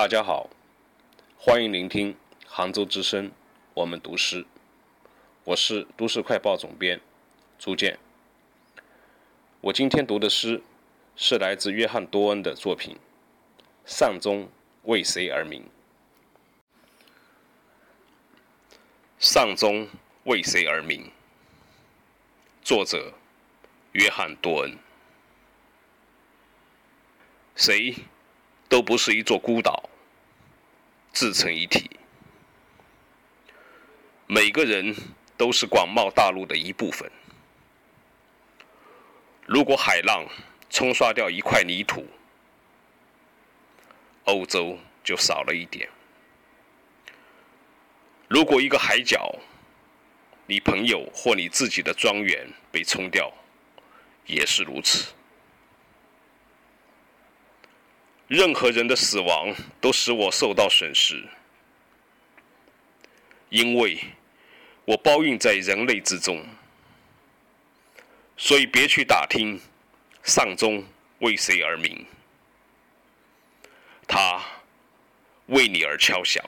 大家好，欢迎聆听杭州之声，我们读诗。我是都市快报总编朱建。我今天读的诗是来自约翰多恩的作品《丧钟为谁而鸣》。丧钟为谁而鸣？作者约翰多恩。谁都不是一座孤岛，自成一体。每个人都是广袤大陆的一部分。如果海浪冲刷掉一块泥土，欧洲就少了一点。如果一个海角，你朋友或你自己的庄园被冲掉，也是如此。任何人的死亡都使我受到损失，因为我包蕴在人类之中，所以别去打听丧钟为谁而鸣，它为你而敲响。